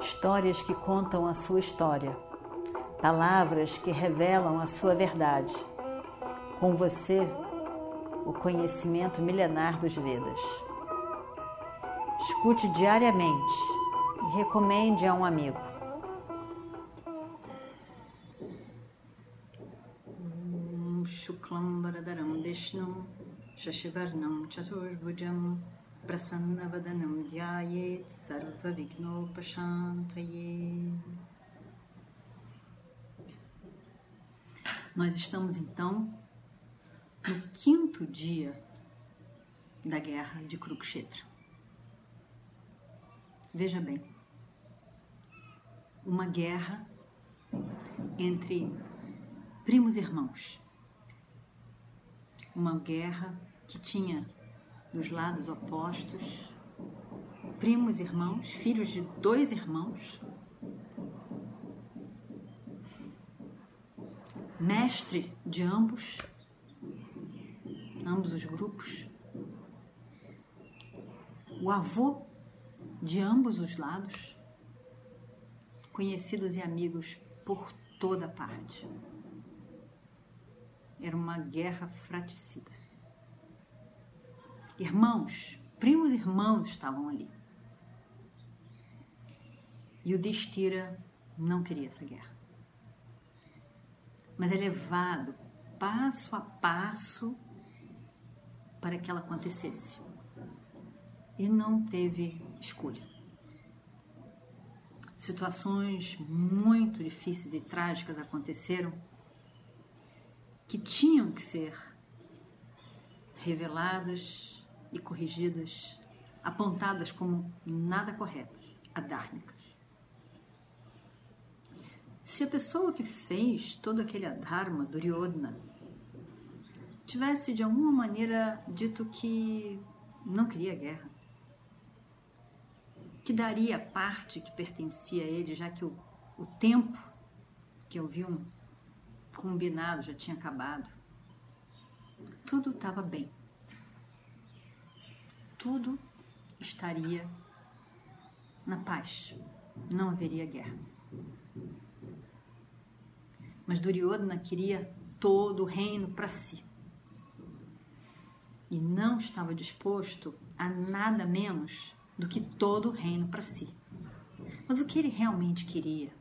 histórias que contam a sua história, palavras que revelam a sua verdade. Com você, o conhecimento milenar dos Vedas. Escute diariamente e recomende a um amigo. Shuklam Varadaram Vishnu Shashivarnam Chaturbhujam Dhyayet Sarva Vignopashantaye Nós estamos então no quinto dia da guerra de Kurukshetra. Veja bem, uma guerra entre primos irmãos. Uma guerra que tinha dos lados opostos. Primos irmãos, filhos de dois irmãos, mestre de ambos. Ambos os grupos, o avô de ambos os lados, conhecidos e amigos por toda parte. Era uma guerra fraticida. Irmãos, primos irmãos estavam ali. E o Destira não queria essa guerra. Mas é levado passo a passo para que ela acontecesse. E não teve escolha. Situações muito difíceis e trágicas aconteceram que tinham que ser reveladas e corrigidas, apontadas como nada corretas, adármicas. Se a pessoa que fez todo aquele adharma, Duryodhana, tivesse de alguma maneira dito que não queria guerra, que daria a parte que pertencia a ele, já que o, o tempo que haviam combinado já tinha acabado. Tudo estava bem. Tudo estaria na paz. Não haveria guerra. Mas Duryodhana queria todo o reino para si e não estava disposto a nada menos do que todo o reino para si. Mas o que ele realmente queria,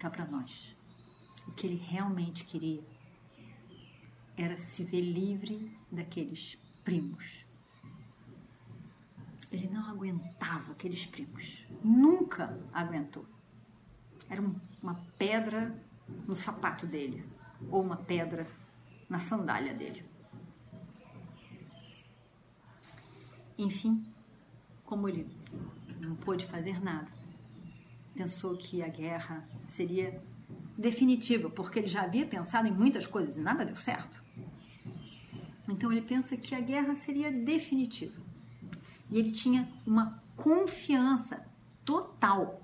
cá para nós, o que ele realmente queria era se ver livre daqueles primos. Ele não aguentava aqueles primos, nunca aguentou. Era uma pedra no sapato dele, ou uma pedra na sandália dele. Enfim, como ele não pôde fazer nada, pensou que a guerra seria definitiva, porque ele já havia pensado em muitas coisas e nada deu certo. Então ele pensa que a guerra seria definitiva. E ele tinha uma confiança total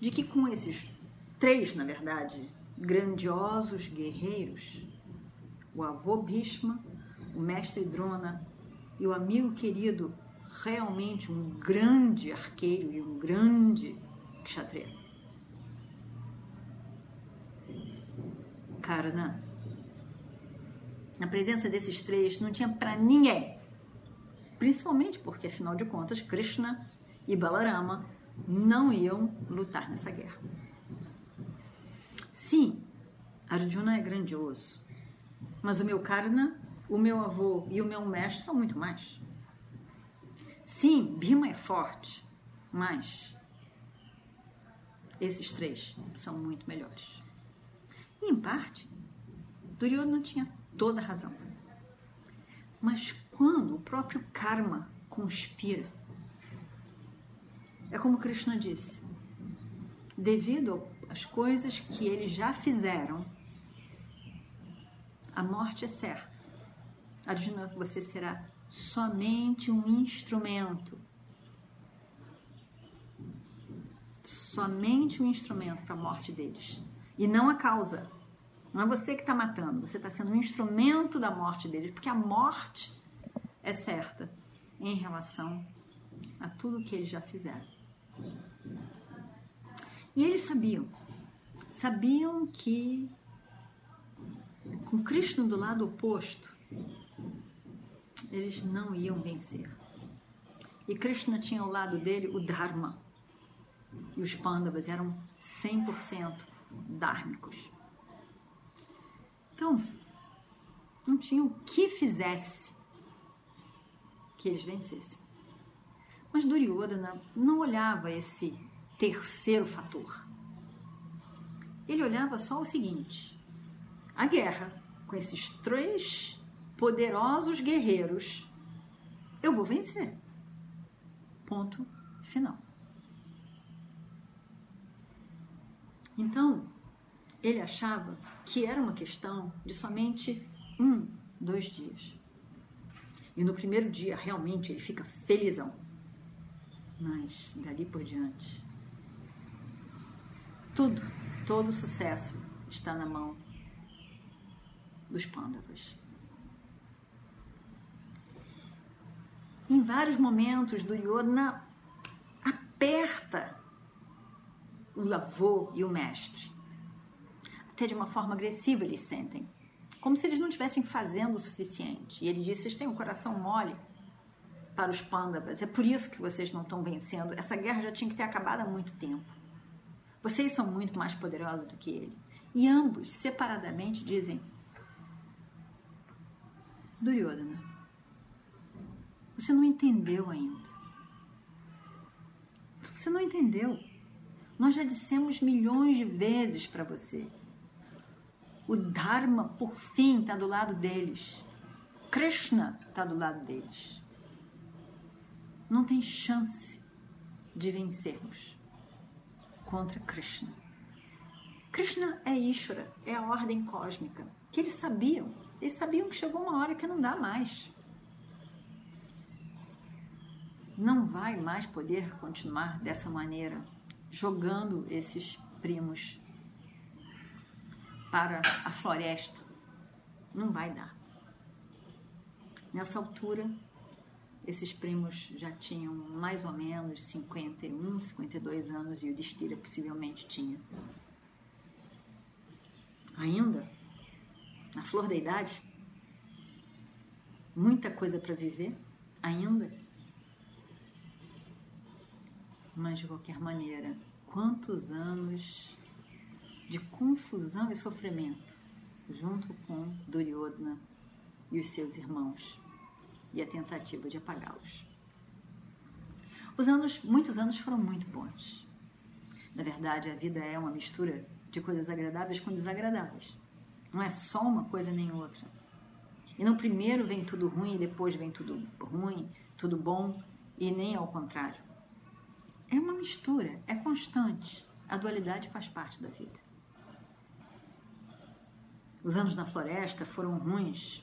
de que com esses três, na verdade, grandiosos guerreiros, o avô Bhishma, o mestre Drona e o amigo querido, realmente um grande arqueiro e um grande kshatriya. Karna. Na presença desses três não tinha para ninguém. Principalmente porque, afinal de contas, Krishna e Balarama não iam lutar nessa guerra. Sim, Arjuna é grandioso, mas o meu Karna o meu avô e o meu mestre são muito mais. Sim, Bima é forte, mas esses três são muito melhores. E, em parte, Duryodhana tinha toda a razão. Mas quando o próprio karma conspira, é como Krishna disse, devido às coisas que eles já fizeram, a morte é certa. Arjuna, você será somente um instrumento. Somente um instrumento para a morte deles. E não a causa. Não é você que está matando, você está sendo um instrumento da morte deles, porque a morte é certa em relação a tudo que eles já fizeram. E eles sabiam, sabiam que com Krishna do lado oposto, eles não iam vencer. E Krishna tinha ao lado dele o Dharma. E os Pandavas eram 100% dármicos. Então, não tinha o que fizesse que eles vencessem. Mas Duryodhana não olhava esse terceiro fator. Ele olhava só o seguinte: a guerra com esses três poderosos guerreiros, eu vou vencer. Ponto final. Então, ele achava que era uma questão de somente um, dois dias. E no primeiro dia, realmente, ele fica felizão. Mas, dali por diante, tudo, todo o sucesso está na mão dos Pandavas. Em vários momentos, Duryodhana aperta o avô e o mestre. Até de uma forma agressiva eles sentem. Como se eles não estivessem fazendo o suficiente. E ele diz: Vocês têm um coração mole para os Pandavas. É por isso que vocês não estão vencendo. Essa guerra já tinha que ter acabado há muito tempo. Vocês são muito mais poderosos do que ele. E ambos, separadamente, dizem: Duryodhana, você não entendeu ainda. Você não entendeu. Nós já dissemos milhões de vezes para você. O Dharma, por fim, está do lado deles. Krishna está do lado deles. Não tem chance de vencermos contra Krishna. Krishna é Ishvara, é a ordem cósmica, que eles sabiam. Eles sabiam que chegou uma hora que não dá mais não vai mais poder continuar dessa maneira, jogando esses primos para a floresta. Não vai dar. Nessa altura, esses primos já tinham mais ou menos 51, 52 anos e o Destira possivelmente tinha. Ainda, na flor da idade, muita coisa para viver, ainda mas de qualquer maneira, quantos anos de confusão e sofrimento junto com Duryodhana e os seus irmãos e a tentativa de apagá-los. Os anos, muitos anos foram muito bons. Na verdade, a vida é uma mistura de coisas agradáveis com desagradáveis. Não é só uma coisa nem outra. E no primeiro vem tudo ruim e depois vem tudo ruim, tudo bom e nem ao contrário. É uma mistura, é constante. A dualidade faz parte da vida. Os anos na floresta foram ruins,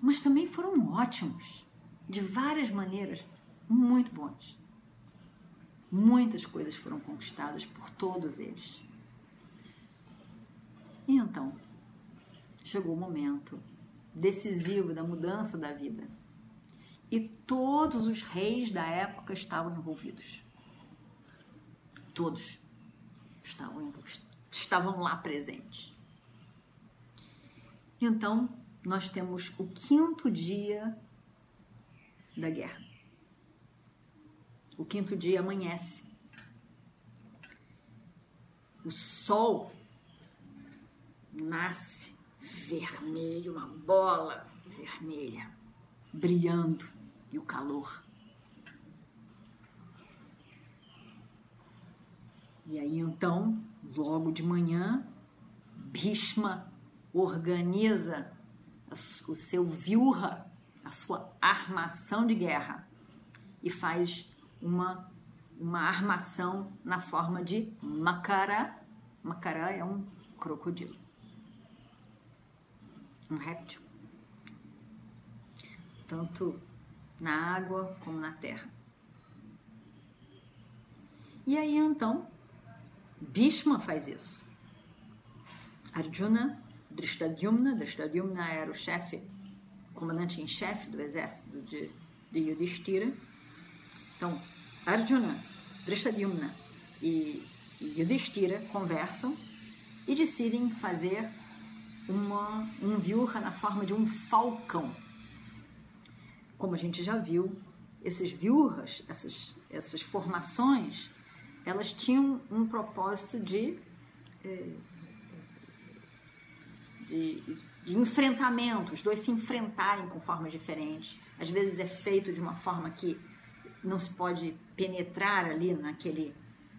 mas também foram ótimos, de várias maneiras, muito bons. Muitas coisas foram conquistadas por todos eles. E então, chegou o momento decisivo da mudança da vida. E todos os reis da época estavam envolvidos todos estavam, estavam lá presentes. Então, nós temos o quinto dia da guerra. O quinto dia amanhece. O sol nasce vermelho, uma bola vermelha, brilhando, e o calor E aí então, logo de manhã, Bhishma organiza o seu viurra, a sua armação de guerra e faz uma, uma armação na forma de Makara. Makara é um crocodilo, um réptil, tanto na água como na terra. E aí então Bhishma faz isso. Arjuna, Drishtadyumna, Drishtadyumna era o chefe, comandante em chefe do exército de, de Yudhishthira. Então, Arjuna Drishtadyumna e, e Yudhishthira conversam e decidem fazer uma, um viurra na forma de um falcão. Como a gente já viu, esses viurras, essas, essas formações, elas tinham um propósito de, eh, de, de enfrentamento, os dois se enfrentarem com formas diferentes. Às vezes é feito de uma forma que não se pode penetrar ali naquele,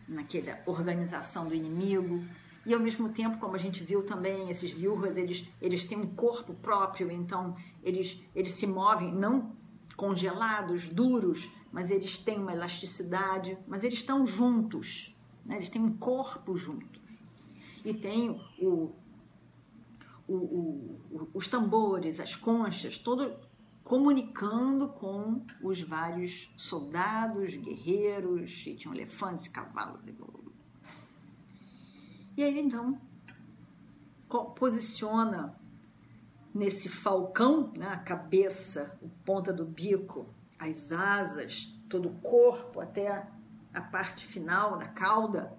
naquela organização do inimigo. E ao mesmo tempo, como a gente viu também, esses viúvas, eles, eles têm um corpo próprio, então eles, eles se movem não congelados, duros, mas eles têm uma elasticidade, mas eles estão juntos, né? eles têm um corpo junto. E tem o, o, o, os tambores, as conchas, todo comunicando com os vários soldados, guerreiros, e tinham elefantes, cavalos e blá, blá. E aí então posiciona nesse falcão, né, a cabeça, a ponta do bico, as asas, todo o corpo até a parte final da cauda,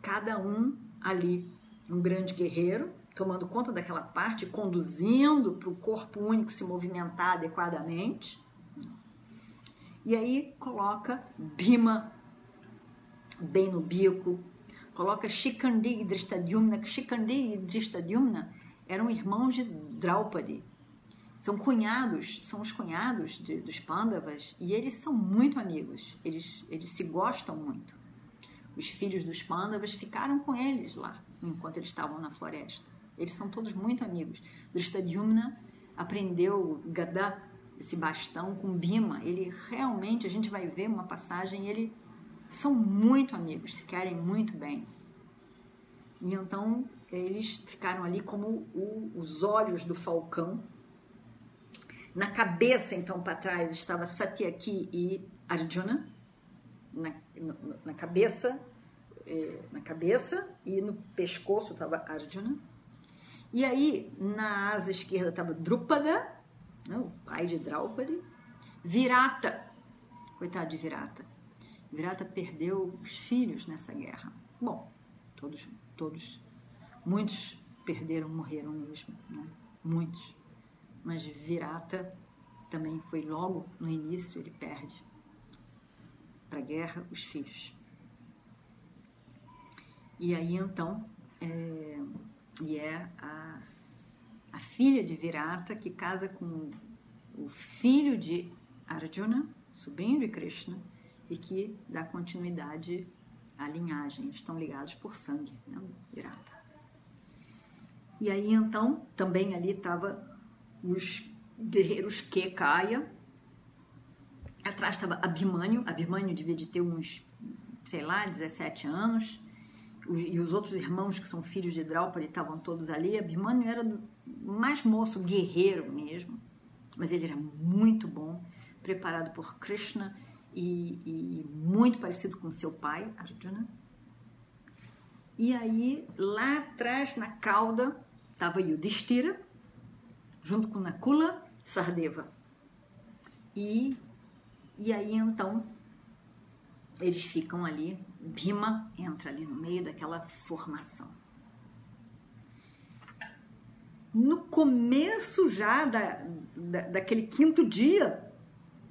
cada um ali um grande guerreiro tomando conta daquela parte, conduzindo para o corpo único se movimentar adequadamente. E aí coloca Bima bem no bico, coloca Shikandi e Drishtadyumna, que Shikandi e Drishtadyumna eram irmãos de Draupadi. São cunhados, são os cunhados de, dos Pandavas e eles são muito amigos, eles, eles se gostam muito. Os filhos dos Pandavas ficaram com eles lá, enquanto eles estavam na floresta. Eles são todos muito amigos. Drishtadyumna aprendeu Gada, esse bastão, com Bima. Ele realmente, a gente vai ver uma passagem, ele são muito amigos, se querem muito bem. E então eles ficaram ali como o, os olhos do falcão. Na cabeça, então, para trás, estava Satyaki e Arjuna. Na, na cabeça, eh, na cabeça e no pescoço estava Arjuna. E aí, na asa esquerda estava Drupada, né, o pai de Draupadi, Virata, coitado de Virata. Virata perdeu os filhos nessa guerra. Bom, todos, todos, muitos perderam, morreram mesmo, né? muitos. Mas Virata também foi logo no início, ele perde para a guerra os filhos. E aí então, é, e é a, a filha de Virata que casa com o filho de Arjuna, sobrinho de Krishna, e que dá continuidade à linhagem. Estão ligados por sangue, né? Virata. E aí então, também ali estava os guerreiros Kekaya. Atrás estava Abhimanyu. Abhimanyu devia de ter uns, sei lá, 17 anos e os outros irmãos que são filhos de Draupadi estavam todos ali. Abhimanyu era mais moço, guerreiro mesmo, mas ele era muito bom, preparado por Krishna e, e muito parecido com seu pai, Arjuna. E aí, lá atrás, na cauda, estava Yudhishthira, junto com Nakula, Sardeva. E, e aí, então, eles ficam ali Bima entra ali no meio daquela formação. No começo já da, da, daquele quinto dia,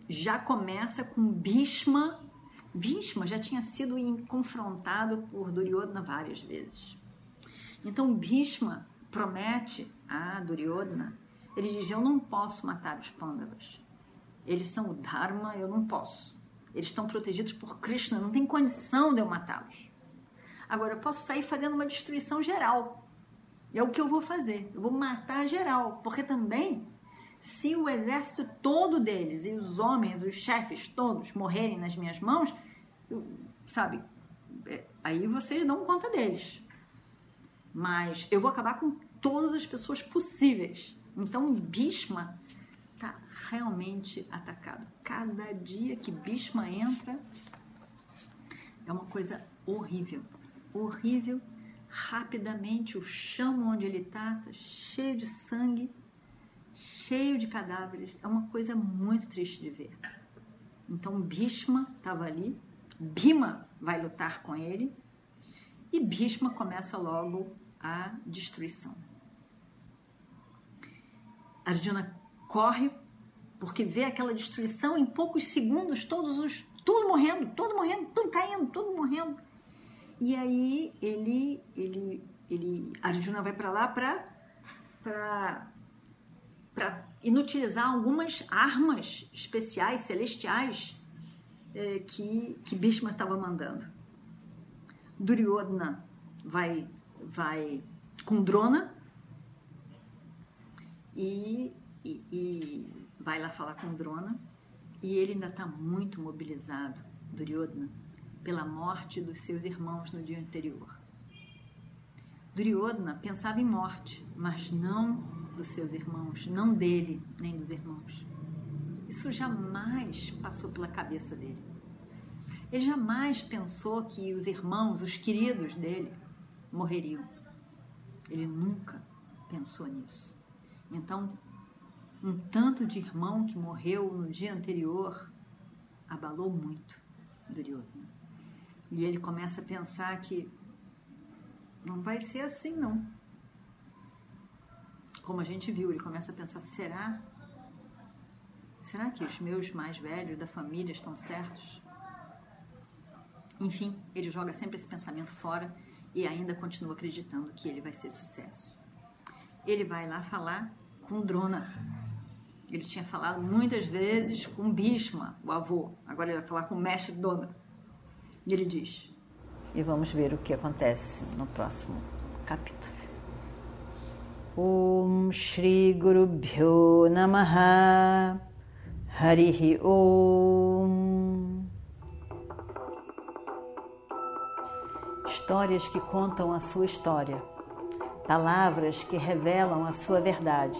já começa com Bhishma. Bhishma já tinha sido confrontado por Duryodhana várias vezes. Então Bhishma promete a Duryodhana, ele diz, eu não posso matar os Pandavas. Eles são o Dharma, eu não posso. Eles estão protegidos por Krishna, não tem condição de eu matá-los. Agora, eu posso sair fazendo uma destruição geral. É o que eu vou fazer. Eu vou matar geral. Porque também, se o exército todo deles e os homens, os chefes todos morrerem nas minhas mãos, eu, sabe, é, aí vocês dão conta deles. Mas eu vou acabar com todas as pessoas possíveis. Então, Bhishma está realmente atacado. Cada dia que Bhishma entra é uma coisa horrível, horrível. Rapidamente o chão onde ele está tá cheio de sangue, cheio de cadáveres. É uma coisa muito triste de ver. Então Bhishma estava ali Bhima vai lutar com ele e Bhishma começa logo a destruição. Arjuna corre porque vê aquela destruição em poucos segundos, todos os tudo morrendo, tudo morrendo, tudo caindo, tudo morrendo. E aí ele ele ele Arjuna vai para lá para para para inutilizar algumas armas especiais celestiais é, que que Bhishma estava mandando. Duryodhana vai vai com Drona e, e, e vai lá falar com Drona e ele ainda está muito mobilizado, Duryodhana, pela morte dos seus irmãos no dia anterior. Duryodhana pensava em morte, mas não dos seus irmãos, não dele nem dos irmãos. Isso jamais passou pela cabeça dele. Ele jamais pensou que os irmãos, os queridos dele, morreriam. Ele nunca pensou nisso. Então, um tanto de irmão que morreu no dia anterior abalou muito Duryodhana. E ele começa a pensar que não vai ser assim, não. Como a gente viu, ele começa a pensar: será? Será que os meus mais velhos da família estão certos? Enfim, ele joga sempre esse pensamento fora e ainda continua acreditando que ele vai ser sucesso. Ele vai lá falar com Drona. Ele tinha falado muitas vezes com Bhishma, o avô. Agora ele vai falar com o mestre Dona. E ele diz: E vamos ver o que acontece no próximo capítulo. Om Shri Guru Bhyo Namaha Harihi Om Histórias que contam a sua história, palavras que revelam a sua verdade.